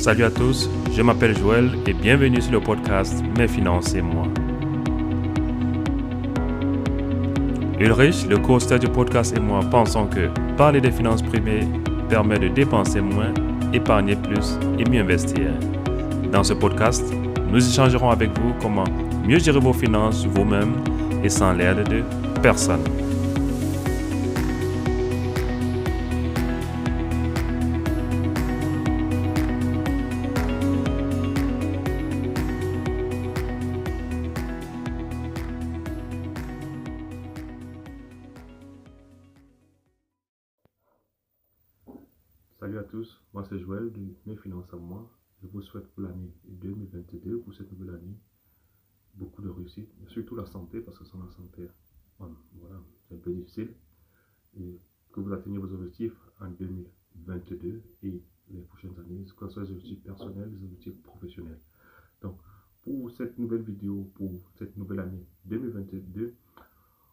Salut à tous, je m'appelle Joël et bienvenue sur le podcast Mes finances et moi. Ulrich, le co-auteur du podcast et moi pensons que parler des finances privées permet de dépenser moins, épargner plus et mieux investir. Dans ce podcast, nous échangerons avec vous comment mieux gérer vos finances vous-même et sans l'aide de personne. Soit les objectifs personnels, les objectifs professionnels. Donc, pour cette nouvelle vidéo, pour cette nouvelle année 2022,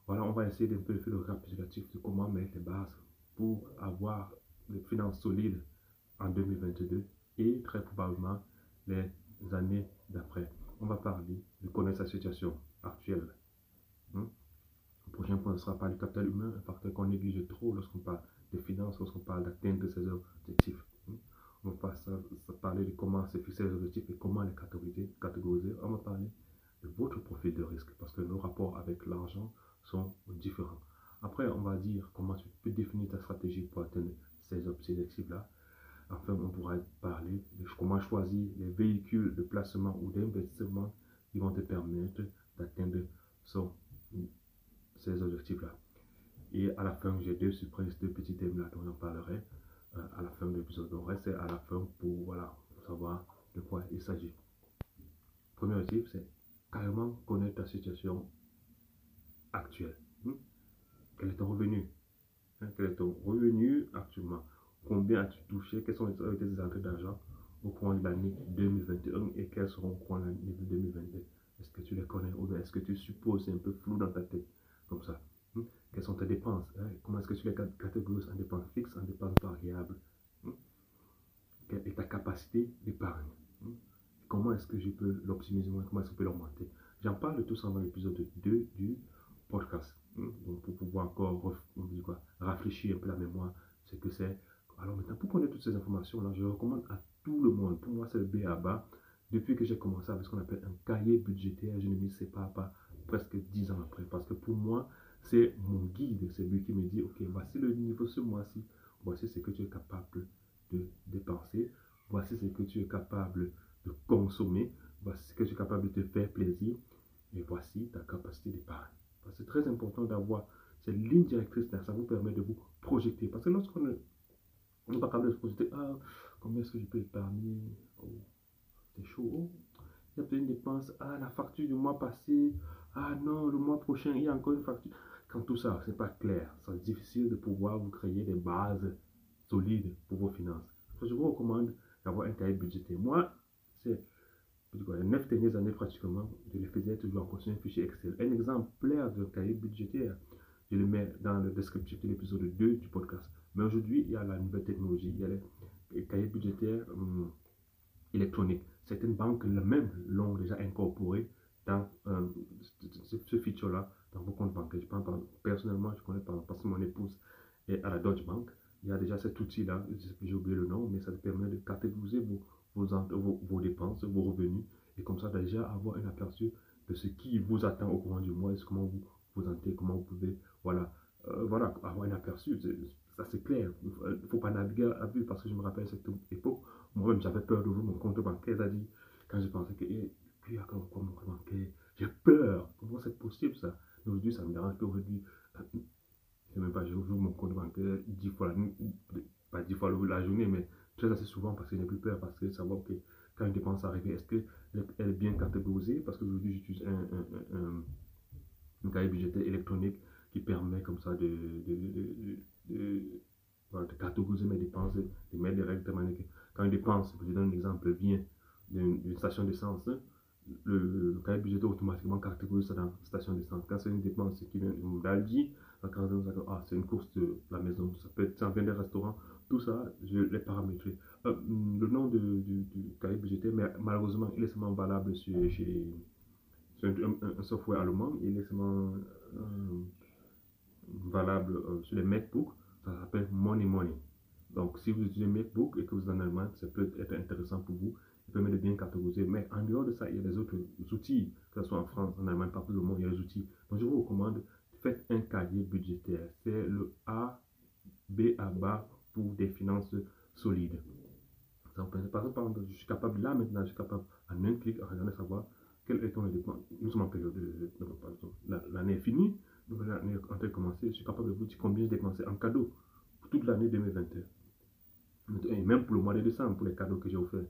voilà, on va essayer d'un peu faire le récapitulatif de comment mettre les bases pour avoir des finances solides en 2022 et très probablement les années d'après. On va parler de connaître sa situation actuelle. Hein? Le prochain point sera pas le capital humain, un facteur qu'on néglige trop lorsqu'on parle de finances, lorsqu'on parle d'atteindre ses objectifs. On va parler de comment se fixer les objectifs et comment les catégoriser. On va parler de votre profil de risque parce que nos rapports avec l'argent sont différents. Après, on va dire comment tu peux définir ta stratégie pour atteindre ces objectifs-là. Enfin, on pourra parler de comment choisir les véhicules de placement ou d'investissement qui vont te permettre d'atteindre ces objectifs-là. Et à la fin, j'ai deux surprises, deux petits thèmes là dont j'en parlerai à la fin de l'épisode. Donc, restez à la fin pour, voilà, savoir de quoi il s'agit. Premier objectif, c'est carrément connaître ta situation actuelle. Hmm? Quel est ton revenu? Hein? Quel est ton revenu actuellement? Combien as-tu touché? Quelles sont tes entrées d'argent au cours de l'année 2021 et quelles seront au cours de l'année 2022 Est-ce que tu les connais ou est-ce que tu supposes c'est un peu flou dans ta tête comme ça? Quelles sont tes dépenses hein? Comment est-ce que tu les catégorises? En dépenses fixes, en dépenses variables hmm? Quelle est ta capacité d'épargne Comment est-ce que je peux l'optimiser Comment est-ce que je peux l'augmenter? J'en parle tout ça dans l'épisode 2 du podcast. Donc, pour pouvoir encore quoi, réfléchir un peu la mémoire, c'est que c'est. Alors maintenant, pour connaître toutes ces informations-là, je recommande à tout le monde. Pour moi, c'est le B à bas. Depuis que j'ai commencé avec ce qu'on appelle un cahier budgétaire, je ne m'y pas, pas presque 10 ans après. Parce que pour moi, c'est mon guide. C'est lui qui me dit, OK, voici le niveau ce mois-ci. Voici ce que tu es capable de dépenser. Voici ce que tu es capable de consommer. Voici ce que tu es capable de te faire plaisir. Et voici ta capacité d'épargne. C'est très important d'avoir cette ligne directrice là. Ça vous permet de vous projeter. Parce que lorsqu'on n'est pas capable de se projeter, ah, combien est-ce que je peux épargner? Oh, C'est. Oh, il y a peut-être une dépense. Ah, la facture du mois passé. Ah non, le mois prochain, il y a encore une facture. Quand tout ça, c'est pas clair, c'est difficile de pouvoir vous créer des bases solides pour vos finances. je vous recommande d'avoir un cahier budgétaire. Moi, c'est les neuf dernières années pratiquement, je les faisais toujours en fonction d'un fichier Excel. Un exemplaire de cahier budgétaire, je le mets dans le descriptif de l'épisode 2 du podcast. Mais aujourd'hui, il y a la nouvelle technologie, il y a les cahiers budgétaires hum, électroniques. Certaines banques même l'ont déjà incorporé dans euh, ce, feature-là dans vos comptes bancaires. Je pense, personnellement, je connais pas parce que mon épouse est à la Deutsche Bank. Il y a déjà cet outil-là, j'ai oublié le nom, mais ça permet de catégoriser vos vos, vos, dépenses, vos revenus, et comme ça déjà avoir un aperçu de ce qui vous attend au courant du mois, et comment vous vous sentez, comment vous pouvez, voilà, euh, voilà, avoir un aperçu. Ça c'est clair. Il ne faut pas naviguer à vue parce que je me rappelle cette époque, moi-même j'avais peur d'ouvrir mon compte bancaire, cest dit quand je pensais que, eh, puis a quoi mon compte bancaire, j'ai peur. Comment c'est possible ça? Aujourd'hui, ça me dérange qu'aujourd'hui, euh, je même pas, j'ouvre mon compte bancaire dix fois la pas dix fois la journée, mais très assez souvent parce que je n'ai plus peur, parce que savoir que quand une dépense arrive, est-ce qu'elle est bien catégorisée? Parce qu'aujourd'hui, j'utilise un, un, un, cahier budgétaire électronique qui permet comme ça de, catégoriser mes dépenses, de mettre les règles de manière que quand une dépense, je vous donne un exemple, vient d'une station d'essence, le, le cahier budgétaire automatiquement catégorise ça dans station d'essence. Quand c'est une dépense qui vient d'Aldi, ah, c'est une course de la maison, ça peut être, ça vient des restaurants, tout ça, je l'ai paramétré. Euh, le nom du, du, cahier budgétaire, mais malheureusement, il est seulement valable sur, chez, un, un, software allemand, il est seulement euh, valable euh, sur les MacBooks, ça s'appelle Money Money. Donc, si vous utilisez MacBook et que vous en Allemagne, ça peut être intéressant pour vous. Permet de bien catégoriser. Mais en dehors de ça, il y a des autres outils, que ce soit en France, en Allemagne, partout le monde, il y a des outils. Donc, je vous recommande, faites un cahier budgétaire. C'est le A, B à bas pour des finances solides. Par exemple, je suis capable, là maintenant, je suis capable, en un clic, à regarder savoir quel est ton dépenses. Nous sommes en période de. L'année est finie, l'année est en train de commencer. Je suis capable de vous dire combien j'ai dépensé en cadeau pour toute l'année 2021. Et même pour le mois de décembre, pour les cadeaux que j'ai offerts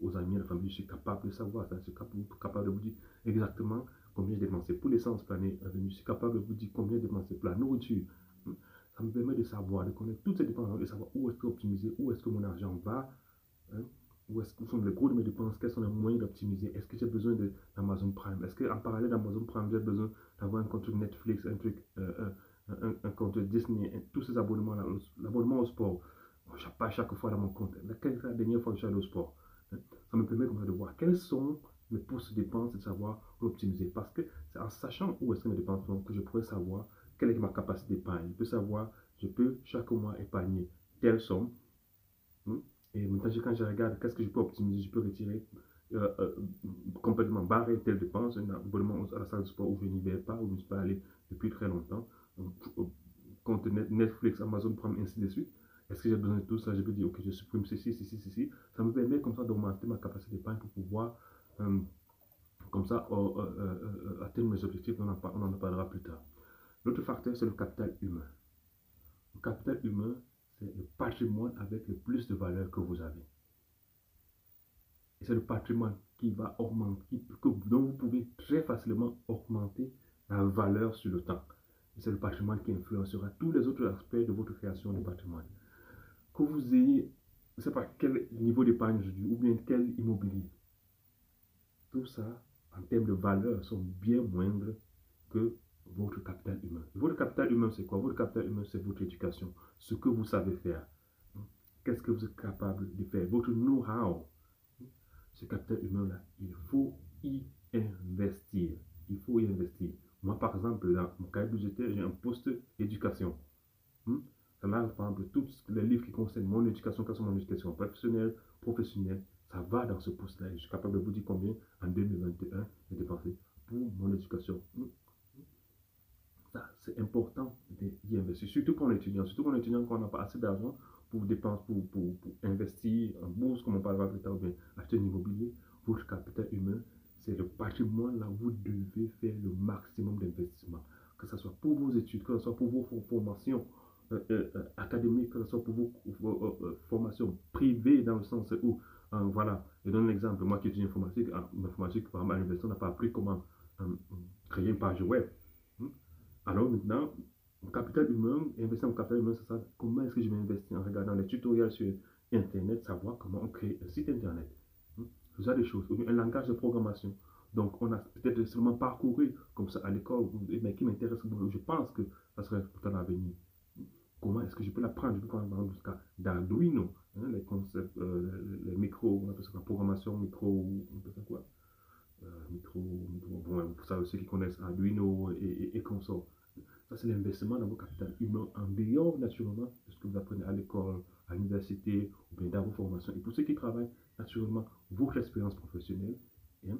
aux amis et la famille, je suis capable de savoir. Je suis capable de vous dire exactement combien j'ai dépensé pour l'essence pour l'année à venir. Je suis capable de vous dire combien j'ai dépensé pour la nourriture. Ça me permet de savoir, de connaître toutes ces dépenses, de savoir où est-ce que optimiser, où est-ce que mon argent va, hein, où sont les gros de mes dépenses, quels sont les moyens d'optimiser, est-ce que j'ai besoin d'Amazon Prime, est-ce qu'en parallèle d'Amazon Prime, j'ai besoin d'avoir un compte Netflix, un truc, euh, un, compte Disney, tous ces abonnements-là, l'abonnement au sport. Je pas chaque fois dans mon compte. Quelle est la dernière fois que je allé au sport? Ça me permet de voir quels sont mes postes de dépenses et de savoir optimiser. Parce que c'est en sachant où est-ce que mes dépenses sont que je pourrais savoir quelle est ma capacité d'épargne. Je peux savoir, je peux chaque mois épargner telle somme. Hein? Et maintenant, quand je regarde qu'est-ce que je peux optimiser, je peux retirer euh, euh, complètement barrer telle dépense, un abonnement à la salle de sport où je n'y vais pas, où je ne suis pas allé depuis très longtemps compte Netflix, Amazon Prime, ainsi de suite. Est-ce que j'ai besoin de tout ça? Je peux dire, ok, je supprime ceci, ceci, ceci. Ça me permet comme ça d'augmenter ma capacité d'épargne pour pouvoir, euh, comme ça, euh, euh, atteindre mes objectifs. On en, parlera plus tard. L'autre facteur, c'est le capital humain. Le capital humain, c'est le patrimoine avec le plus de valeur que vous avez. Et c'est le patrimoine qui va augmenter, dont vous pouvez très facilement augmenter la valeur sur le temps c'est le patrimoine qui influencera tous les autres aspects de votre création de patrimoine. Que vous ayez, je ne sais pas quel niveau d'épargne aujourd'hui, ou bien quel immobilier, tout ça, en termes de valeur, sont bien moindres que votre capital humain. Votre capital humain, c'est quoi? Votre capital humain, c'est votre éducation, ce que vous savez faire. Qu'est-ce que vous êtes capable de faire? Votre know-how. Ce capital humain-là, il faut y investir. Il faut y investir. Moi, par exemple, dans mon cahier budgétaire, j'ai un poste éducation. Ça par exemple, tous les livres qui concernent mon éducation, que ce mon éducation professionnelle, professionnelle, ça va dans ce poste-là. Je suis capable de vous dire combien en 2021 j'ai dépensé pour mon éducation. C'est important d'y investir, surtout pour l'étudiant, surtout pour l'étudiant quand on n'a pas assez d'argent pour dépenser, pour, investir en bourse, comme on parlera plus tard, ou bien acheter un immobilier, votre capital humain, c'est le patrimoine là où vous devez faire le maximum d'investissement. Que ce soit pour vos études, que ce soit pour vos formations euh, euh, euh, académiques, que ce soit pour vos, formations privées dans le sens où, voilà, je donne un exemple, moi qui étudie informatique, en informatique, par exemple, à l'université, on n'a pas appris comment créer une page web. Hmm? Alors maintenant, capital humain, investir en capital humain, comment est-ce que je vais investir en regardant les tutoriels sur Internet, savoir comment on crée un site Internet ce genre de choses, un langage de programmation. Donc, on a peut-être seulement parcouru comme ça à l'école, mais qui m'intéresse, je pense que ça serait important l'avenir. Comment est-ce que je peux l'apprendre? Je peux prendre jusqu'à d'Arduino, hein, les concepts, euh, les micros, on appelle ça programmation micro, on appelle ça quoi? Euh, micro, bon, pour ça, ceux qui connaissent Arduino et, et, et consorts. Ça, c'est l'investissement dans vos capital humain en dehors, naturellement, de ce que vous apprenez à l'école, à l'université, ou bien dans vos formations. Et pour ceux qui travaillent, naturellement, votre expérience professionnelle, hein,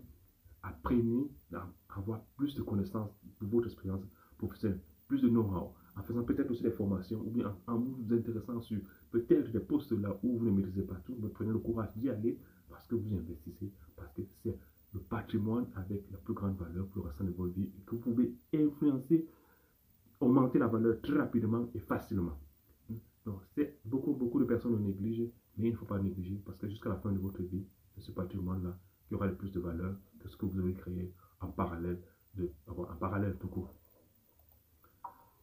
apprenez à avoir plus de connaissances de votre expérience professionnelle, plus de know-how, en faisant peut-être aussi des formations, ou bien en, vous intéressant sur peut-être des postes là où vous ne maîtrisez pas tout, mais prenez le courage d'y aller parce que vous investissez, parce que c'est le patrimoine avec la plus grande valeur pour le restant de votre vie et que vous pouvez influencer, augmenter la valeur très rapidement et facilement. Donc, c'est beaucoup, beaucoup de personnes le négligent, mais il ne faut pas négliger parce que jusqu'à la fin de votre vie, c'est ce patrimoine-là qui aura le plus de valeur que ce que vous avez créé en parallèle, de, en parallèle tout court.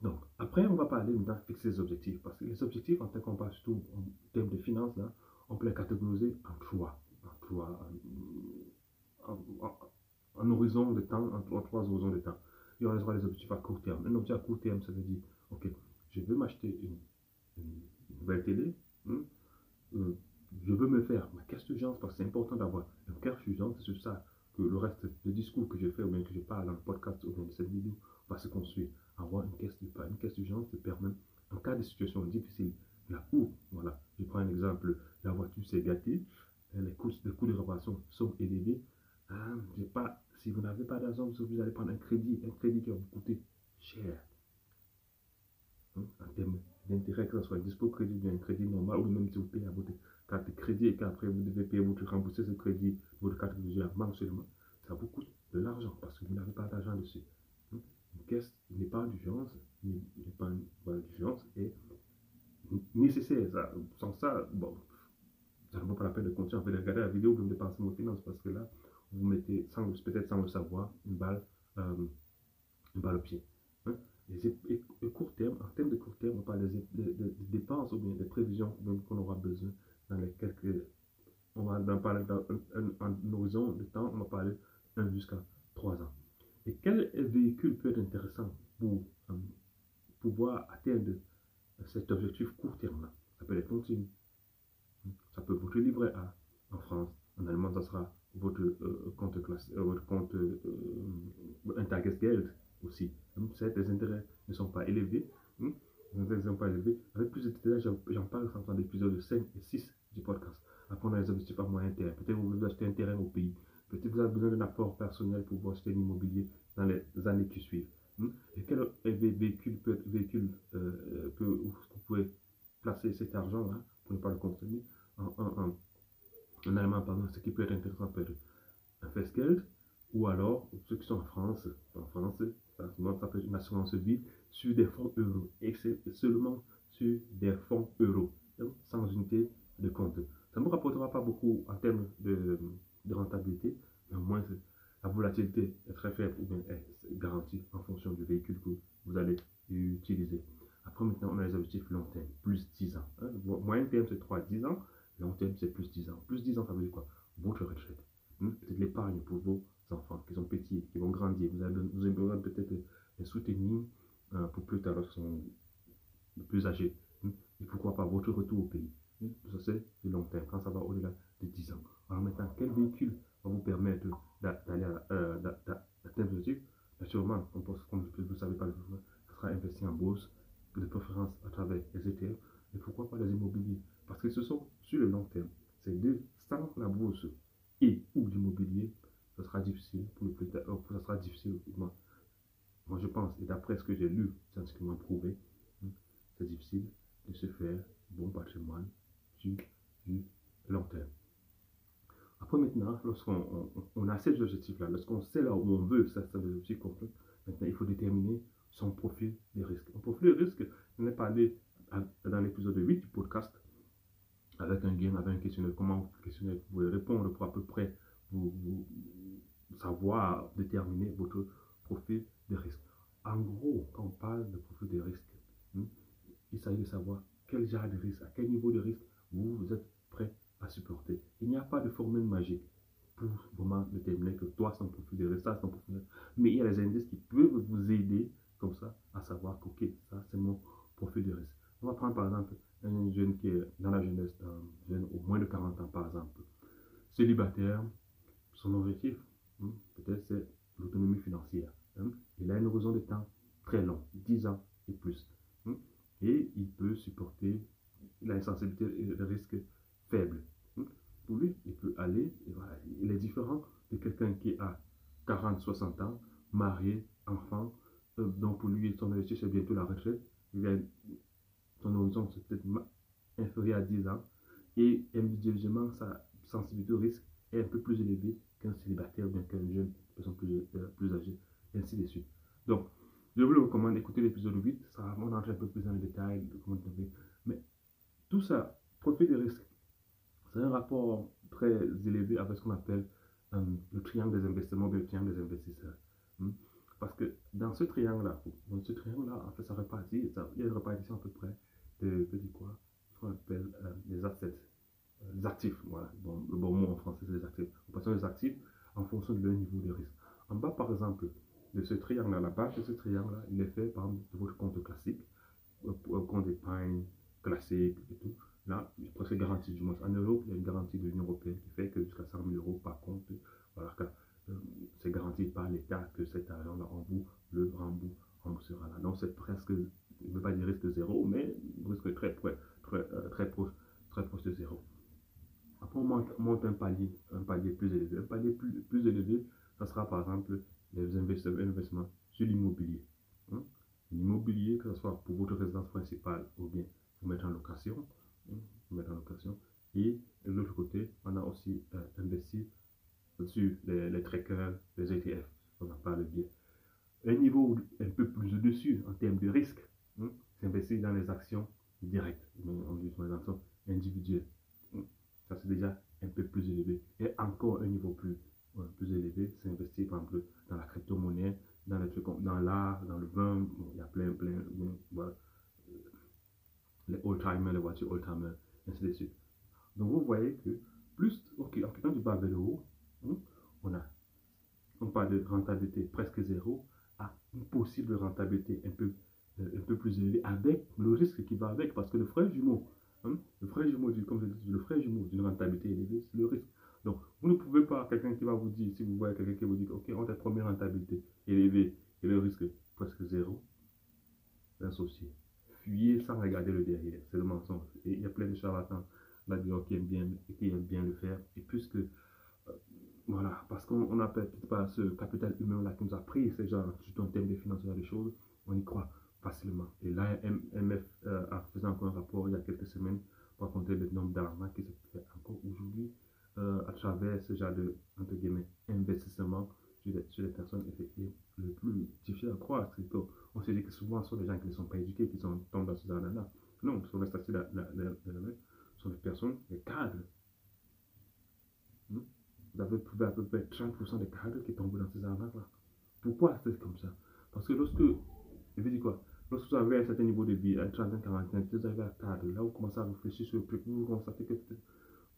Donc, après, on va parler maintenant de fixer les objectifs. Parce que les objectifs, en tant qu'on parle surtout en termes de finances, là, on peut les catégoriser en trois. En trois. un horizon de temps, en, trois horizons de temps. Il y aura les objectifs à court terme. Un objectif à court terme, ça veut dire, ok, je veux m'acheter une, nouvelle télé, hein, euh, je veux me faire ma caisse d'urgence parce que c'est important d'avoir une caisse d'urgence, c'est sur ça que le reste des discours que je fais ou bien que je parle dans le podcast ou dans cette vidéo va se construire. Avoir une caisse, caisse d'urgence te permet, en cas de situation difficile, là où, voilà, je prends un exemple, la voiture s'est gâtée, les coûts, les coûts de réparation sont élevés, ah, pas, si vous n'avez pas d'argent, vous allez prendre un crédit, un crédit qui va vous coûter cher. Hein, en termes d'intérêt, que ce soit dispo crédit ou un crédit normal, ou même si vous payez à votre carte de crédit et qu'après vous devez payer votre rembourser ce crédit, votre carte de crédit mensuellement, ça vous coûte de l'argent parce que vous n'avez pas d'argent dessus. Hein, une caisse n'est pas d'urgence, n'est pas d'urgence et nécessaire. Ça, sans ça, bon, ça ne vaut pas la peine de continuer de regarder la vous finances parce que là, vous mettez, peut-être sans le savoir, une balle, euh, une balle au pied. Hein. Et, court terme, en termes de court terme, on parle des, dépenses ou bien des prévisions qu'on aura besoin dans les quelques. On va en parler dans un, horizon de temps, on va parler 1 jusqu'à 3 ans. Et quel véhicule peut être intéressant pour euh, pouvoir atteindre cet objectif court terme-là? Ça peut être continu. Ça peut votre livret A en France. En Allemagne, ça sera votre euh, compte classe, euh, votre compte euh, Intergesgeld aussi. Les intérêts ne sont pas élevés. Hmm? Les intérêts ne sont pas élevés. Avec plus de détails, j'en parle dans l'épisode 5 et 6 du podcast. Après, on a les objectifs à moyen terme. Peut-être que vous voulez acheter un terrain au pays. Peut-être que vous avez besoin d'un apport personnel pour pouvoir acheter l'immobilier dans les années qui suivent. Hmm? Et quel véhicule peut véhicule euh, que vous pouvez placer cet argent-là pour ne pas le consommer en, en allemand, pardon, ce qui peut être intéressant peut être un Festgeld, ou alors, ceux qui sont en France, en France, ça, peut être une assurance vie sur des fonds euros, et seulement sur des fonds euros, sans unité de compte. Ça ne vous rapportera pas beaucoup en termes de, rentabilité, mais au moins la volatilité est très faible ou bien est garantie en fonction du véhicule que vous allez utiliser. Après, maintenant, on a les objectifs long terme, plus 10 ans. Hein. Moyen terme, c'est 3-10 ans. Long terme, c'est plus 10 ans. Plus 10 ans, ça veut dire quoi? Votre retraite. Hmm? Peut-être l'épargne pour vos enfants qui sont petits, qui vont grandir. Vous avez, besoin peut-être les soutenir euh, pour plus tard lorsqu'ils sont plus âgés. Hmm? Et pourquoi pas votre retour au pays? Hmm? Ça, c'est le long terme, quand ça va au-delà de 10 ans. Alors maintenant, quel véhicule va vous permettre d'aller euh, d'atteindre l'objectif Naturellement, comme vous ne savez pas, ça sera investi en bourse, de préférence à travers les ETF, et pourquoi pas les immobiliers? Parce que ce sont sur le long terme, ces deux, sans la bourse et ou l'immobilier, ce sera difficile pour le plus tard, euh, ça sera difficile. Moi, je pense, et d'après ce que j'ai lu, scientifiquement prouvé, hein, c'est difficile de se faire bon patrimoine sur du long terme. Après maintenant, lorsqu'on on, a ces objectifs-là, lorsqu'on sait là où on veut, ça c'est l'objectif complet, maintenant il faut déterminer son profil des risques. Un profil des risques, je n'ai parlé dans l'épisode 8 du podcast avec un game, avec un questionnaire, comment questionnaire vous pouvez répondre pour à peu près vous, savoir déterminer votre profil de risque. En gros, quand on parle de profil de risque, hmm, il s'agit de savoir quel genre de risque, à quel niveau de risque vous, vous êtes prêt à supporter. Il n'y a pas de formule magique pour vraiment déterminer que toi, c'est un profil de risque, ça, c'est un profil de risque. Mais il y a des indices qui peuvent vous aider comme ça à savoir que, ok, ça, c'est mon profil de risque. On va prendre par exemple un jeune qui est dans la jeunesse, un jeune au moins de 40 ans par exemple, célibataire, son objectif, hein, peut-être c'est l'autonomie financière. Hein. Il a une horizon de temps très long, 10 ans et plus. Hein. Et il peut supporter, il a une sensibilité et le risque faible. Pour lui, il peut aller, il est différent de quelqu'un qui a 40, 60 ans, marié, enfant, euh, donc pour lui, son objectif c'est bientôt la retraite. Son horizon c'est peut-être inférieur à 10 ans et individuellement sa sensibilité au risque est un peu plus élevée qu'un célibataire ou bien qu'un jeune, personne plus, euh, plus âgée, et ainsi de suite. Donc, je vous le recommande d'écouter l'épisode 8, ça vraiment entrer un peu plus dans les détails de comment Mais tout ça, profit des risques, c'est un rapport très élevé avec ce qu'on appelle euh, le triangle des investissements, le triangle des investisseurs. Hmm? Parce que dans ce triangle-là, dans ce triangle-là, en fait, ça répartit, ça, il y a une répartition à peu près de, de quoi Ce qu'on appelle euh, les assets, euh, actifs. Voilà, bon, le bon mot en français, c'est les actifs. On passe les actifs en fonction de leur niveau de risque. En bas, par exemple, de ce triangle-là, la base de ce triangle-là, il est fait par votre compte classique, euh, euh, compte d'épargne classique et tout. Là, c'est garanti du moins. En Europe, il y a une garantie de l'Union européenne qui fait que jusqu'à 100 000 euros par compte, voilà, euh, c'est garanti par l'État que cet argent-là, on vous le remboursera. Là. Donc, c'est presque, je ne veux pas dire risque zéro, mais risque très, très, très, très, proche, très proche de zéro. Après, on monte, un palier, un palier plus élevé. Un palier plus, plus élevé, ça sera par exemple les investissements sur l'immobilier. Hein. L'immobilier, que ce soit pour votre résidence principale ou bien vous mettre en location. Hein, mettre en location. Et de l'autre côté, on a aussi euh, investi sur les, les, trackers, les ETF. On en parle bien. Un niveau un peu plus au-dessus en termes de risque, hein, c'est investir dans les actions directes, on dit les actions individuelles. Ça, c'est déjà un peu plus élevé. Et encore un niveau plus plus élevé, c'est investir par exemple dans la crypto-monnaie, dans les trucs, dans l'art, dans le vin, il y a plein, plein, voilà, euh, les old-timers, les voitures old-timers, ainsi de suite. Donc vous voyez que plus, ok, en quittant du bas vers le haut, hein, on a, on parle de rentabilité presque zéro à une possible rentabilité un peu, un peu plus élevée avec le risque qui va avec, parce que le frais jumeau, hein, le frais jumeau, comme je dis, le frais jumeau d'une rentabilité élevée, c'est le risque. Donc, vous ne pouvez pas, quelqu'un qui va vous dire, si vous voyez quelqu'un qui vous dit, OK, on a première rentabilité élevée et le risque presque zéro, l'associer. Fuyez sans regarder le derrière, c'est le mensonge. Et il y a plein de charlatans là-dedans qui aiment bien, qui aiment bien le faire. Et puisque, euh, voilà, parce qu'on n'a peut-être pas ce capital humain-là qui nous a pris, c'est genre, surtout en termes de financement des choses, on y croit facilement. Et là, MF euh, a fait encore un rapport il y a quelques semaines pour raconter le nombre d'armes qui se fait encore aujourd'hui euh, à travers ce genre de entre guillemets, investissement sur les, sur les personnes. Et, le plus difficile à croire, c'est qu'on se dit que souvent ce sont des gens qui ne sont pas éduqués qui sont, tombent dans ce genre-là. Non, sur les statuts de ce sont des personnes, des cadres. Hmm? Vous avez trouvé à peu près 30% des cadres qui tombent dans ces arnaques-là. Pourquoi c'est comme ça? Parce que lorsque, je veux dire quoi? Lorsque vous avez un certain niveau de vie, à 30 40 vous avez un cadre, là vous commencez à réfléchir sur le truc, vous constatez que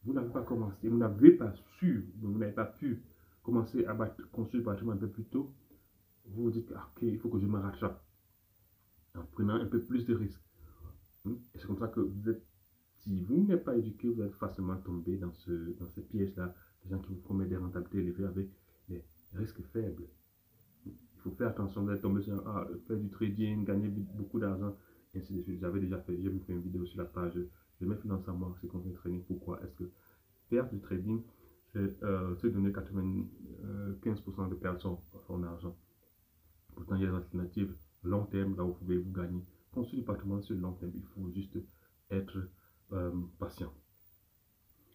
vous n'avez pas commencé, vous n'avez pas su, vous n'avez pas pu commencer à construire le bâtiment un peu plus tôt, vous vous dites, ah, ok, il faut que je me rattrape en prenant un peu plus de risques. Hmm? Et c'est comme ça que vous êtes, si vous n'êtes pas éduqué, vous êtes facilement tombé dans, ce, dans ces pièges-là, des gens qui vous promettent des rentabilités élevées avec des risques faibles. Faut faire attention d'être tombé sur ah, faire du trading, gagner beaucoup d'argent, ainsi de suite. J'avais déjà fait, j'ai fait une vidéo sur la page de mes finances à moi, c'est qu'on fait trading. Pourquoi? Est-ce que faire du trading, c'est euh, donner 95% de perte sur son argent. Pourtant, il y a des alternatives long terme là où vous pouvez vous gagner. Construire du patrimoine sur le long terme, il faut juste être euh, patient.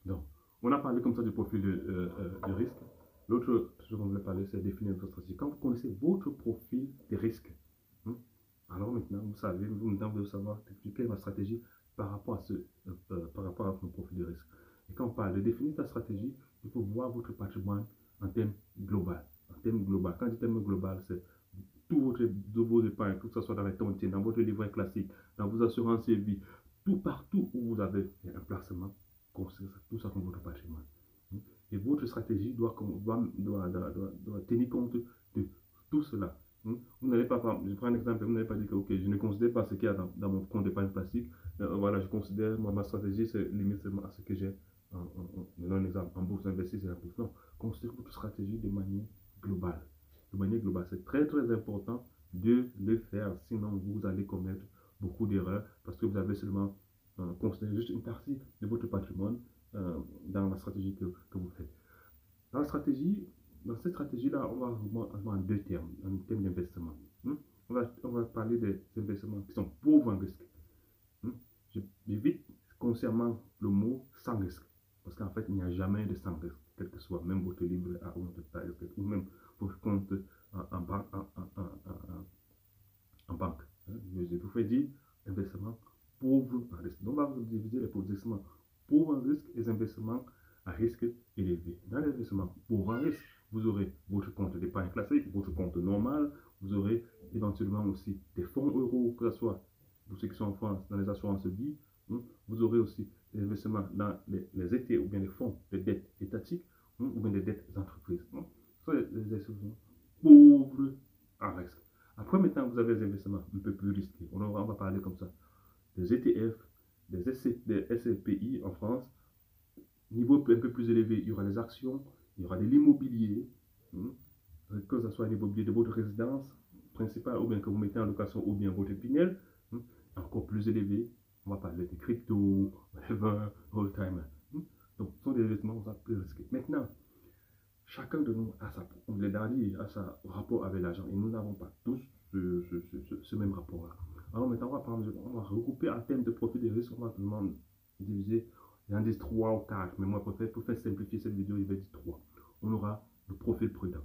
Donc, on a parlé comme ça du profil de, euh, de risque. L'autre chose qu'on voulait parler, c'est définir votre stratégie. Quand vous connaissez votre profil de risque, hein, alors maintenant, vous savez, maintenant, vous devez savoir quelle ma stratégie par rapport à, ce, euh, euh, par rapport à votre profil de risque. Et quand on parle de définir ta stratégie, il faut voir votre patrimoine en termes global. En termes global. Quand je dis terme global, c'est tout votre, de vos épargnes, que ce soit dans les tontines, dans votre livret classique, dans vos assurances et vie, tout partout où vous avez un placement, tout ça comme votre patrimoine. Et votre stratégie doit, tenir compte de tout cela. Hmm? Vous n'allez pas, je prends un exemple, vous n'allez pas dire que je ne considère pas ce qu'il y a dans, mon compte d'épargne plastique. Euh, voilà, je considère, ma stratégie, c'est limite seulement à ce que j'ai. En, un exemple, en bourse, investir, c'est la bourse. Non, considérez votre stratégie de manière globale. De manière globale, c'est très très important de le faire, sinon vous allez commettre beaucoup d'erreurs parce que vous avez seulement euh, considéré juste une partie de votre patrimoine euh, dans la stratégie que, vous faites. Dans la stratégie, dans cette stratégie-là, on va voir en deux termes, en termes d'investissement. Hmm? On, va, on va parler des investissements qui sont pauvres en risque. Hmm? J'évite concernant le mot sans risque, parce qu'en fait, il n'y a jamais de sans risque, quel que soit, même votre livre à ou même votre compte en, en, banque. En, banque hein? Je vous fais dire investissement pauvre en risque. Donc, on va diviser les investissements pauvres en risque et les à risque élevé. Dans l'investissement pauvre en risque, vous aurez votre compte d'épargne classique, votre compte normal, vous aurez éventuellement aussi des fonds euros, que ce soit pour ceux qui sont en France dans les assurances vie, hein. vous aurez aussi des investissements dans les, les étés ou bien les fonds, des dettes étatiques hein, ou bien des dettes d'entreprise. Hein. Ce sont les, investissements pauvres en risque. Après, maintenant, vous avez des investissements un peu plus risqués. On va, on va parler comme ça. Des ETF, des, des SCPI en France, niveau un peu plus élevé, il y aura des actions, il y aura de l'immobilier, hein, que ce soit l'immobilier de votre résidence que vous mettez en location ou bien votre pinel, hein, encore plus élevé, on va parler de crypto, whatever, all time. Hein. Donc, ce sont des investissements plus risqués. Maintenant, chacun de nous a sa, dit, a sa rapport avec l'argent et nous n'avons pas tous ce, même rapport-là. Alors maintenant, on va, prendre, on va regrouper en termes de profit des risques, on va tout diviser il y en a 3 ou 4, mais moi, pour faire, pour faire simplifier cette vidéo, il va dire 3. On aura le profil prudent.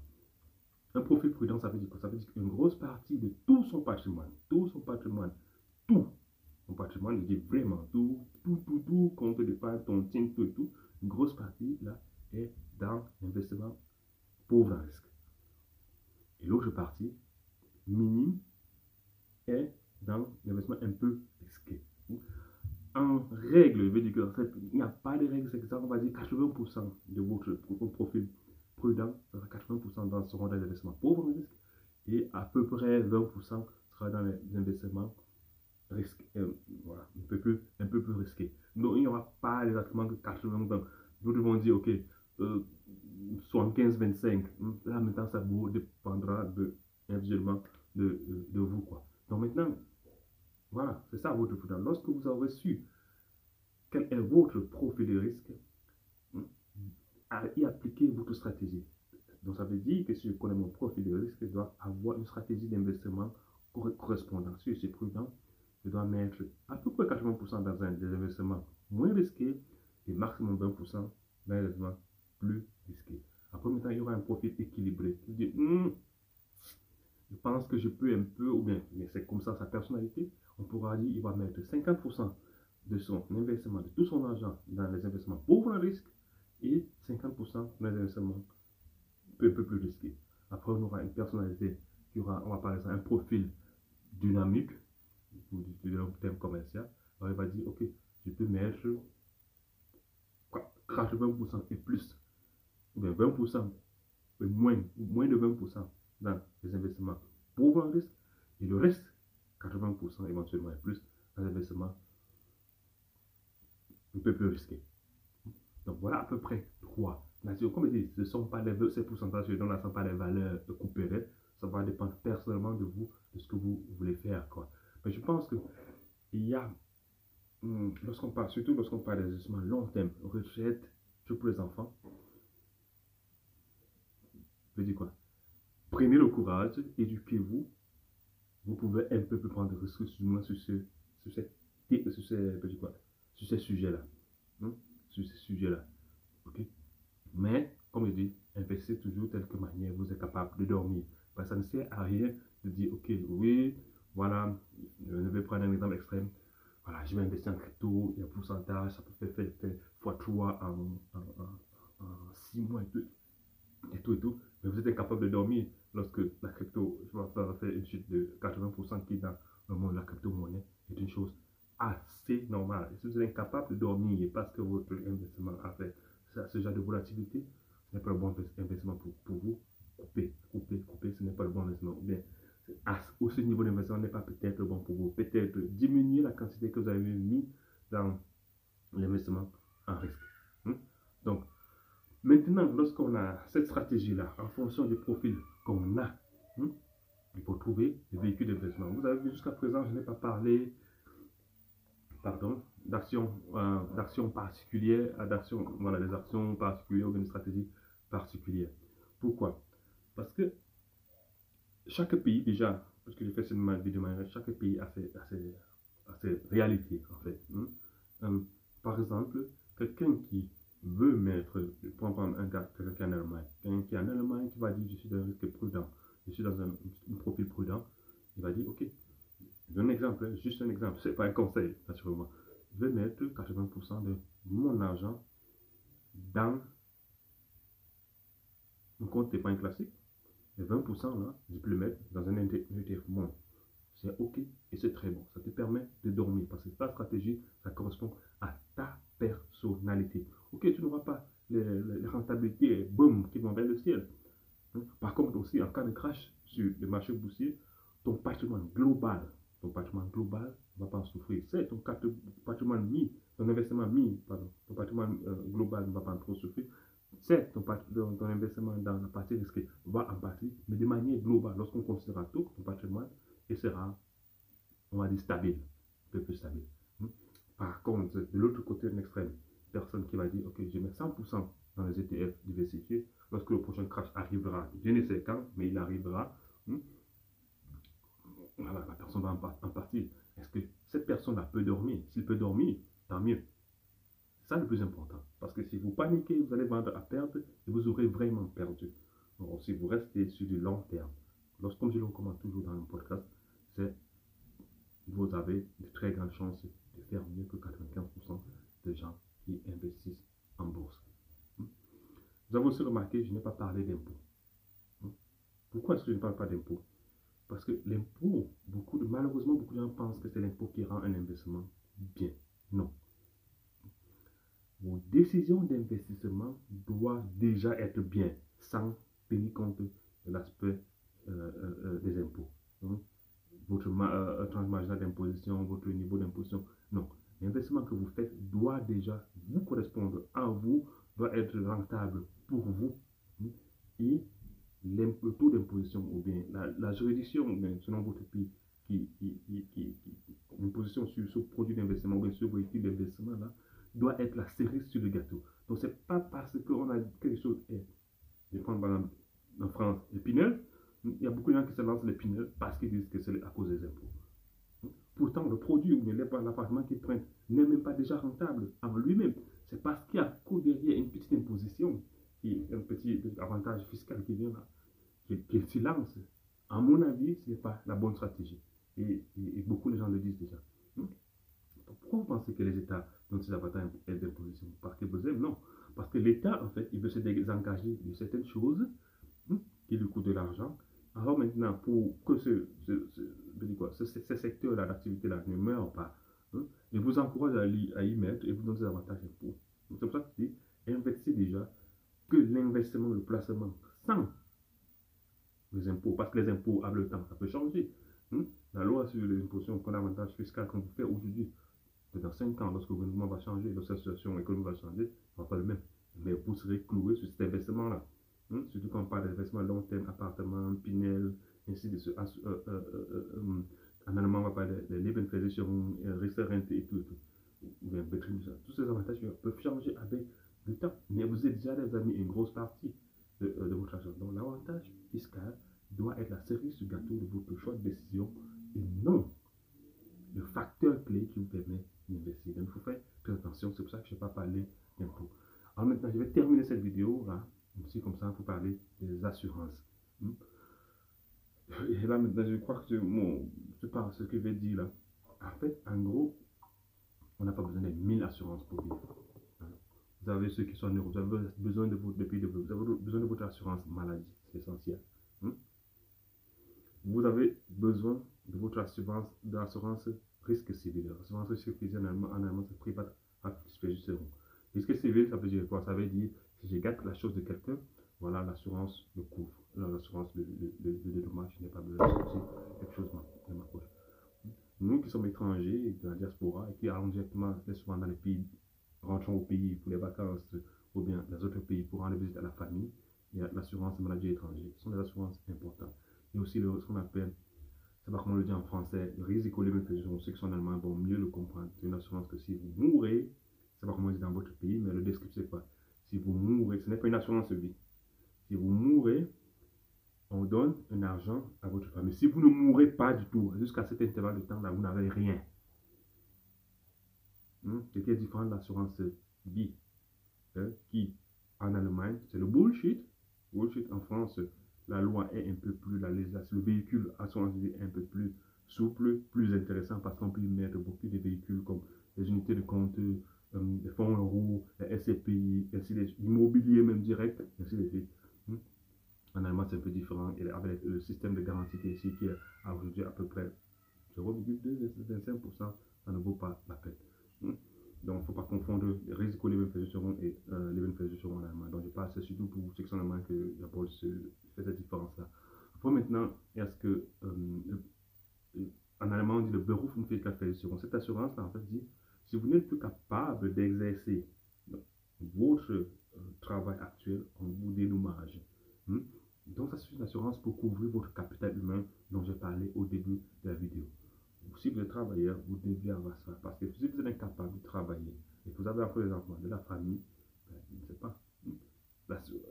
Un profil prudent, ça veut dire quoi? Ça veut dire qu'une grosse partie de tout son patrimoine, tout son patrimoine, tout son patrimoine, je dis vraiment tout, tout, tout, tout, compte d'épargne, ton team, tout tout, une grosse partie, là, est dans l'investissement pauvre risque. Et l'autre partie, minime, est dans l'investissement un peu risqué en règle, je veux dire qu'en fait, il n'y a pas de règle, c'est ça, on va dire 80% de votre, profil prudent sera 80% dans, seront dans les investissements pauvres risque et à peu près 20% sera dans les investissements risques, euh, voilà, un peu plus, un peu plus risqués. Donc, il n'y aura pas exactement que 80%. D'autres vont dire, OK, euh, 75-25. Là, maintenant, ça dépendra de, individuellement de, de, vous, quoi. Donc, maintenant, voilà, c'est ça votre prudence. Lorsque vous aurez su quel est votre profil de risque, à y appliquer votre stratégie. Donc ça veut dire que si je connais mon profil de risque, je dois avoir une stratégie d'investissement correspondant. Si je suis prudent, je dois mettre à peu près 80% dans un des investissements moins risqués et maximum 20% dans des investissements plus risqués. Après, maintenant, il y aura un profil équilibré. Hmm, je pense que je peux un peu, ou bien, mais c'est comme ça sa personnalité, on pourra dire qu'il va mettre 50% de son investissement, de tout son argent dans les investissements pauvres à risque et 50% dans les investissements un peu plus risqués. Après, on aura une personnalité qui aura, on va un profil dynamique, utiliser un terme commercial. Alors, il va dire, OK, je peux mettre 80% et plus, ou bien 20%, ou moins, moins de 20% dans les investissements pauvres en risque, et le reste, 80% éventuellement et plus, dans les investissements un peu plus risqués. Donc voilà à peu près trois. Comme je dis, ce sont pas les, ces pourcentages je ne sont pas les valeurs coupées. Ça va dépendre personnellement de vous, de ce que vous voulez faire. Quoi. Mais je pense que il y a, hmm, lorsqu'on parle, surtout lorsqu'on parle d'investissement long terme, retraite, pour les enfants, je dis quoi? Prenez le courage, éduquez-vous. Vous pouvez un peu plus prendre de risques sur, ce, sur, ces, sur, ces, quoi, sur ces sujets-là. Hein? Sur ces sujets-là. ok? Mais, comme je dis, investissez toujours telle que manière vous êtes capable de dormir. Parce que ça ne sert à rien de dire, ok, oui, voilà, je vais prendre un exemple extrême. Voilà, je vais investir en crypto, il y a un pourcentage, ça peut faire, faire, x3 en, en, 6 mois et tout, et tout et tout. Mais vous êtes incapable de dormir lorsque la crypto va faire une chute de 80% qui dans le monde de la crypto-monnaie est une chose assez normale. si vous êtes incapable de dormir parce que votre investissement a fait ce genre de volatilité, ce n'est pas le bon investissement pour, vous. Coupez, coupez, coupez, ce n'est pas le bon investissement. Bien, au ce niveau d'investissement n'est pas peut-être bon pour vous. Peut-être diminuer la quantité que vous avez mis dans l'investissement en risque. Hmm? Donc, maintenant, lorsqu'on a cette stratégie-là, en fonction du profil qu'on a, hmm, il faut trouver des véhicules d'investissement. Vous avez vu jusqu'à présent, je n'ai pas parlé pardon, d'actions euh, particulières, d'action, voilà, des actions particulières ou une stratégie particulière. Pourquoi? Parce que chaque pays, déjà, parce que j'ai fait cette vidéo, chaque pays a ses, a ses, a ses réalités, en fait. Hein. Euh, par exemple, quelqu'un qui veut mettre, pour prendre un cas, quelqu'un qui en Allemagne, quelqu'un qui est en Allemagne qui va dire je suis dans un risque prudent, je suis dans un profil prudent, il va dire ok, un exemple, hein, juste un exemple, ce n'est pas un conseil, naturellement. Je vais mettre 80% de mon argent dans un compte d'épargne classique. Et 20% là, je peux le mettre dans un ETF monde. C'est OK et c'est très bon. Ça te permet de dormir parce que ta stratégie, ça correspond à ta personnalité. OK, tu n'auras pas les, rentabilités, boum, qui vont vers le ciel. Hein. Par contre aussi, en cas de crash sur le marché boursier, ton patrimoine global, ton patrimoine global ne va pas souffrir. C'est ton patrimoine mis, ton investissement mis, pardon, ton patrimoine euh, global ne va pas trop souffrir. C'est ton, ton, investissement dans la partie risquée va en partie, mais de manière globale, lorsqu'on considère tout, ton patrimoine il sera, on va dire, stable, un peu plus stable. Hmm? Par contre, de l'autre côté de l'extrême, personne qui va dire, OK, je mets 100% dans les ETF diversifiés, lorsque le prochain crash arrivera, je ne sais quand, mais il arrivera, hmm? Voilà, la personne va en, partir. Est-ce que cette personne-là peut dormir S'il peut dormir, tant mieux. C'est ça le plus important. Parce que si vous paniquez, vous allez vendre à perte et vous aurez vraiment perdu. Si vous restez sur du long terme, lorsque je le recommande toujours dans le podcast, c'est vous avez de très grandes chances de faire mieux que 95% des gens qui investissent en bourse. Hmm? Vous avez aussi remarqué, je n'ai pas parlé d'impôts. Hmm? Pourquoi est-ce que je ne parle pas d'impôts? Parce que l'impôt, beaucoup de, malheureusement, beaucoup de gens pensent que c'est l'impôt qui rend un investissement bien. Non. Vos décisions d'investissement doivent déjà être bien, sans tenir compte de l'aspect euh, euh, euh, des impôts. Hmm? votre tranche marginale d'imposition, votre niveau d'imposition. Non. L'investissement que vous faites doit déjà vous correspondre à vous, doit être rentable pour vous. Et le taux d'imposition ou bien la, juridiction, selon votre pays, qui, qui, qui, qui, une position sur ce produit d'investissement ou bien sur véhicule d'investissement là, doit être la cerise sur le gâteau. Donc, ce n'est pas parce qu'on a quelque chose, et, je prends par exemple en France, épineux, il y a beaucoup de gens qui se lancent l'épineux parce qu'ils disent que c'est à cause des impôts. Pourtant, le produit ou l'appartement qu'ils prennent n'est même pas déjà rentable en lui-même. C'est parce qu'il y a derrière une petite imposition, qui, un petit avantage fiscal qui vient là, qu'ils se lancent. À mon avis, ce n'est pas la bonne stratégie. Et, beaucoup de gens le disent déjà. Hmm? Pourquoi vous pensez que les États donnent ces avantages d'imposition Parce qu'ils vous aiment Non. Parce que l'État, en fait, il veut se désengager de certaines choses hmm, qui lui coûtent de l'argent alors maintenant, pour que ce, ce, ce, secteur-là d'activité-là ne meure pas, hein, je vous encourage à, y, mettre et vous donner des avantages impôts. C'est pour ça que je dis, investissez déjà que l'investissement, le placement, sans les impôts, parce que les impôts, avec le temps, ça peut changer. Hein. La loi sur l'imposition qu'on avantage fiscal qu'on vous fait aujourd'hui, dans 5 ans, lorsque le gouvernement va changer, la situation économique va changer, ne pas le même. Mais vous serez cloué sur cet investissement-là. Hmm? Surtout quand on parle d'investissement long terme, appartement, Pinel, ainsi de suite. Euh, euh, euh, en allemand, on va parler de Lebensversicherung, restaurant et tout. tout. Tous ces avantages peuvent changer avec le temps. Mais vous êtes déjà, les amis, une grosse partie de, votre argent. Donc, l'avantage fiscal doit être la série sur gâteau de votre choix de décision et non le facteur clé qui vous permet d'investir. Donc, il faut faire très attention. C'est pour ça que je ne vais pas parler d'impôts. Alors maintenant, je vais terminer cette vidéo là aussi comme ça pour parler des assurances. Hmm? Et là, maintenant, je crois que bon, je parle ce que je vais dire là. En fait, en gros, on n'a pas besoin de 1000 assurances pour vivre. Vous avez ceux qui sont neuro, vous avez besoin de votre, depuis vous avez besoin de votre assurance maladie, c'est essentiel. Hmm? Vous avez besoin de votre assurance, d'assurance risque civil. L'assurance risque civil en allemand, en allemand c'est privat Risque civil, ça veut dire quoi? Ça veut dire si je gâte la chose de quelqu'un, voilà, l'assurance me couvre. L'assurance de, de, de, dommages, je n'ai pas besoin de sortir quelque chose de ma. Nous qui sommes étrangers, de la diaspora, et qui allons directement, souvent dans les pays, rentrons au pays pour les vacances, ou bien dans d'autres pays pour rendre visite à la famille, il y a l'assurance maladie étrangère. Ce sont des assurances importantes. Il y a aussi ce qu'on appelle, sais pas comment on le dit en français, le risque limitations. Ceux qui sont en allemand vont mieux le comprendre. C'est une assurance que si vous mourrez, sais pas comment on dit dans votre pays, mais le descriptif, c'est quoi? Si vous mourrez, ce n'est pas une assurance vie. Si vous mourrez, on donne un argent à votre famille. Si vous ne mourrez pas du tout, jusqu'à cet intervalle de temps-là, vous n'avez rien. Hmm? Ce qui est différent de l'assurance vie, hein, qui en Allemagne, c'est le bullshit. Bullshit en France, la loi est un peu plus, la législation, le véhicule assurance vie est un peu plus souple, plus intéressant parce qu'on peut y mettre beaucoup de véhicules comme les unités de compte, les fonds euros, les SCPI, ainsi l'immobilier même direct, ainsi de suite. Hmm. En Allemagne, c'est un peu différent. Et avec le système de garantie qui est ici, qui est aujourd'hui à peu près 0,25%, ça ne vaut pas la peine. Hmm. Donc, il ne faut pas confondre les risques les seront et euh, les seront en Allemagne. Donc, je parle, c'est surtout pour ceux qui sont en Allemagne que d'abord se fait cette différence-là. Bon, maintenant, il y a ce que, euh, en allemand, on dit le Beruf und Versicherung. Cette assurance-là, en fait, dit, si vous n'êtes plus capable d'exercer votre euh, travail actuel, on vous dédommage. Hmm? Donc, ça, c'est une assurance pour couvrir votre capital humain dont j'ai parlé au début de la vidéo. Si vous êtes travailleur, vous devez avoir ça. Parce que si vous êtes incapable de travailler et que vous avez après les enfants de la famille, ben, je ne sais pas.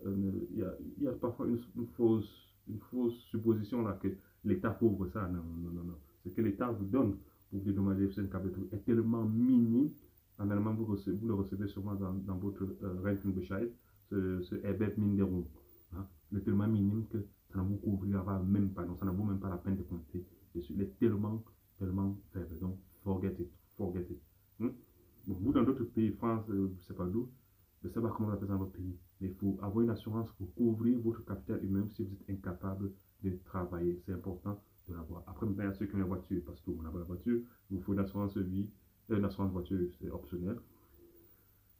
Euh, il y, a, parfois une, fausse, supposition là que l'État couvre ça. Non, non, non, non. Ce que l'État vous donne pour vous dédommager vous êtes est tellement minime. En allemand, vous, le recevez sûrement dans, votre euh, ce, ce EBEP Minderung. Hein? Est tellement minime que ça ne vous couvrira même pas. Donc, ça ne vaut même pas la peine de compter dessus. Il est tellement, tellement faible. Donc, forget it. Forget it. Hein? vous, dans d'autres pays, France, euh, je sais pas d'où, je ne sais pas comment on dans votre pays, mais il faut avoir une assurance pour couvrir votre capital humain si vous êtes incapable de travailler. C'est important de l'avoir. Après, il y a ceux qui ont la voiture, parce que vous n'avez pas la voiture, il vous faut une assurance vie, euh, une assurance voiture, c'est optionnel.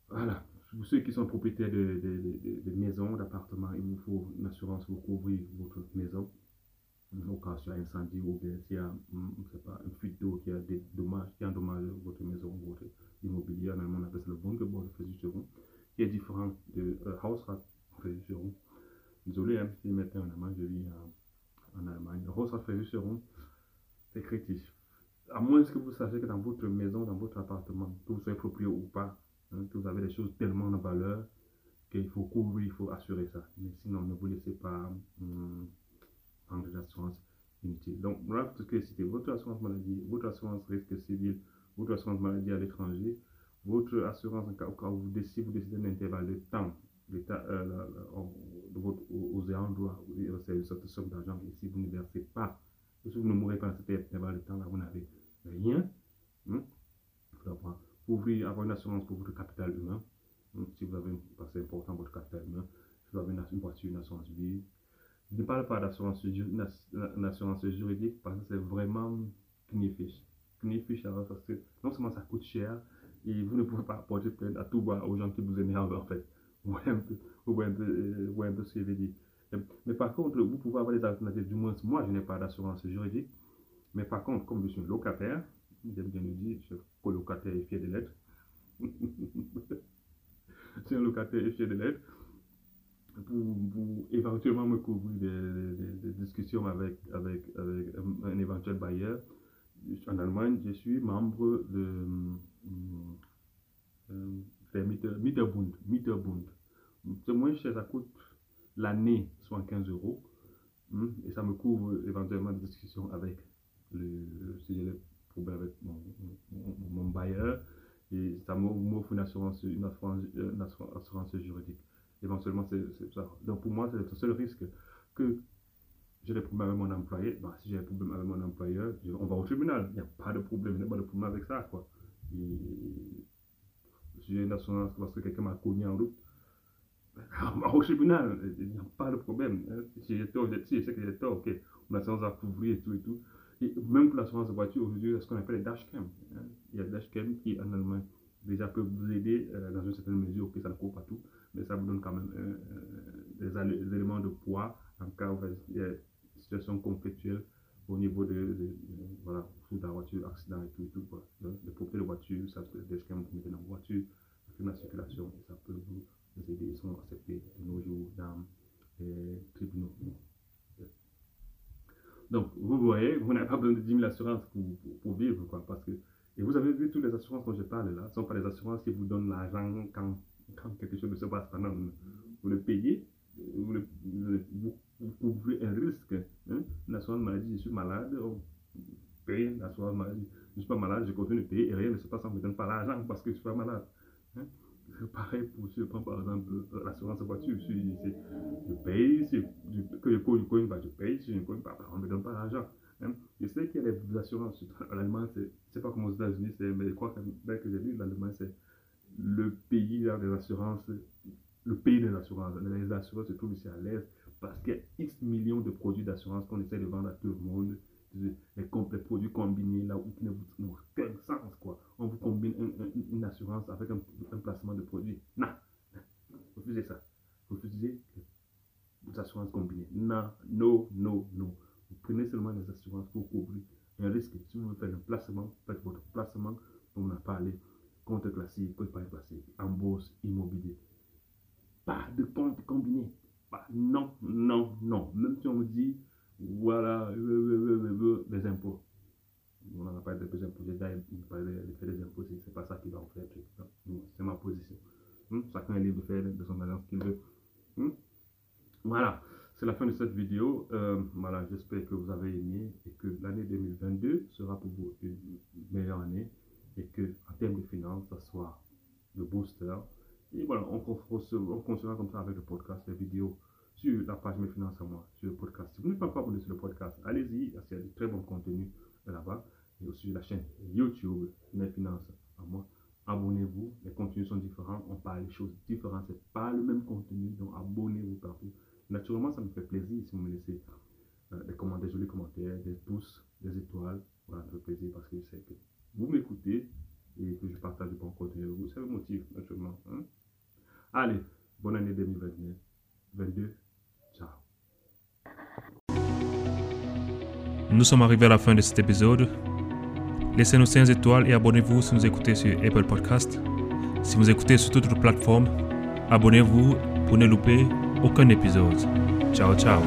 Voilà. Pour ceux qui sont propriétaires de, de, de, maisons, d'appartements, il vous faut une assurance pour couvrir votre maison y a un incendie ou bien s'il y a hum, pas, une fuite d'eau qui a des dommages, qui endommage votre maison ou votre immobilier. En allemand, on appelle ça le Wohngebäude Versicherung qui est différent de euh, Hausrat Versicherung. Désolé, hein, si maintenant en allemand, je vis en, en Allemagne. Hausrat Versicherung, c'est critique. À moins que vous sachiez que dans votre maison, dans votre appartement, que vous soyez propriétaire ou pas, hein, que vous avez des choses tellement de valeur qu'il faut couvrir, il faut assurer ça. Mais sinon, ne vous laissez pas hum, des assurances inutiles. Donc, voilà ce que c'était votre assurance maladie, votre assurance risque civil, votre assurance maladie à l'étranger, votre assurance en cas où vous décidez, vous décidez d'un intervalle de temps l'État, euh, aux ayants droit, c'est une sorte de somme d'argent, et si vous ne versez pas, si vous ne mourrez pas dans cet intervalle de temps-là, vous n'avez rien. Hein? Vous pouvez avoir une assurance pour votre capital humain, hein? si vous avez, que c'est important votre capital humain, si vous avez une, voiture, une assurance vie. Je ne parle pas d'assurance assurance juridique parce que c'est vraiment knifish. Knifish, parce que non seulement ça coûte cher, et vous ne pouvez pas porter plainte à tout bas aux gens qui vous énervent en fait. Peu, euh, un peu ce dire. Mais par contre, vous pouvez avoir des alternatives. Du moins, moi, je n'ai pas d'assurance juridique. Mais par contre, comme je suis locataire, j'aime bien le dire, je suis colocataire et fier de l'être. je suis un locataire et fier de l'être. Pour, éventuellement me couvrir des, discussions avec, avec, un, éventuel bailleur. En Allemagne, je suis membre de, euh, Mieterbund. Mieterbund. C'est moins cher, ça coûte l'année 75 euros. Hmm, et ça me couvre éventuellement des discussions avec le, avec mon, bailleur. Et ça m'offre une assurance, une assurance juridique. Éventuellement, c'est ça. Donc pour moi, c'est le seul risque que j'ai des problèmes avec mon employé. Bah, si j'ai des problèmes avec mon employeur, on va au tribunal. Il n'y a pas de problème, il n'y a pas de problème avec ça. Quoi. Si j'ai une assurance parce que quelqu'un m'a cogné en route, au tribunal, il n'y a pas de problème. Hein. Si j'ai tort, si je sais que j'ai tort, ok, on a l'assurance à couvrir et tout et tout. Et même pour l'assurance de voiture, aujourd'hui, ce qu'on appelle les dashcam. Hein. Il y a des dashcam qui, en Allemagne, déjà peuvent vous aider euh, dans une certaine mesure, ok, ça ne couvre pas tout, mais ça vous donne quand même euh, euh, des, éléments de poids en cas où il y a situation conflictuelle au niveau de, de, voilà, de la voiture, accident et tout, tout quoi. Donc, les propriétaires de voiture, ça peut être quand vous mettez dans la voiture, la circulation, et ça peut vous, aider, ils sont acceptés de nos jours dans les tribunaux. Donc, vous voyez, vous n'avez pas besoin de 10 000 assurances pour, pour, vivre, quoi, parce que, et vous avez vu toutes les assurances dont je parle là, ne sont pas des assurances qui vous donnent l'argent quand, quand quelque chose ne se passe pas, vous le payez, vous, couvrez un risque. Hein? L'assurance maladie, je suis malade, on paye l'assurance maladie. Je ne suis pas malade, je continue de payer et rien ne se passe, on ne me donne pas l'argent parce que je suis pas malade. Hein? Pareil pour si je prends par exemple l'assurance voiture, je, paye, si je, que je cogne, cogne pas, je paye, si je ne cogne pas, on ne me donne pas l'argent. Hein? Je sais qu'il y a des assurances, en Allemagne, je ne sais pas comment aux États-Unis, mais je crois que, que j'ai lu, l'Allemagne, c'est le pays des assurances le pays des assurances. Les assurances se trouvent ici à l'Est parce qu'il y a X millions de produits d'assurance qu'on essaie de vendre à tout le monde. Les, les produits combinés là où qui ne n'ont aucun sens. Quoi. On vous combine une assurance avec un, placement de produits. Non, refusez ça. Refusez assurances combinées. Non, non, non, non. Vous prenez seulement les assurances pour couvrir un risque. Si vous voulez faire un placement, faites votre placement, on a parlé, compte classique, compte classique, en bourse, immobilier. Pas de compte combiné. non, non, non. Même si on me dit, voilà, les impôts. On n'en a pas des impôts. J'ai déjà parlé des impôts, c'est pas ça qui va en faire. C'est ma position. Hmm? Chacun est libre de faire de son alliance qu'il veut. Hmm? Voilà, c'est la fin de cette vidéo. Euh, voilà, j'espère que vous avez aimé et que l'année 2022 sera pour vous une meilleure année et que en termes de finances, ça soit le booster. Et voilà, on, on continuera comme ça avec le podcast, les vidéos sur la page Mes Finances à moi, sur le podcast. Si vous n'êtes pas abonné sur le podcast, allez-y, il y a du très bon contenu là-bas. Et aussi la chaîne YouTube Mes Finances à moi. Abonnez-vous, les contenus sont différents, on parle des choses différentes, c'est pas le même contenu, donc abonnez-vous partout. Naturellement, ça me fait plaisir si vous me laissez euh, des commentaires, jolis commentaires, des pouces, des étoiles. Voilà, ça fait plaisir parce que je sais que vous m'écoutez et que je partage bon contenu vous. C'est le motif, naturellement. Hein. Allez, bonne année 2022. Ciao. Nous sommes arrivés à la fin de cet épisode. Laissez-nous 5 étoiles et abonnez-vous si vous écoutez sur Apple Podcast. Si vous écoutez sur toute autre plateforme, abonnez-vous pour ne louper aucun épisode. Ciao, ciao.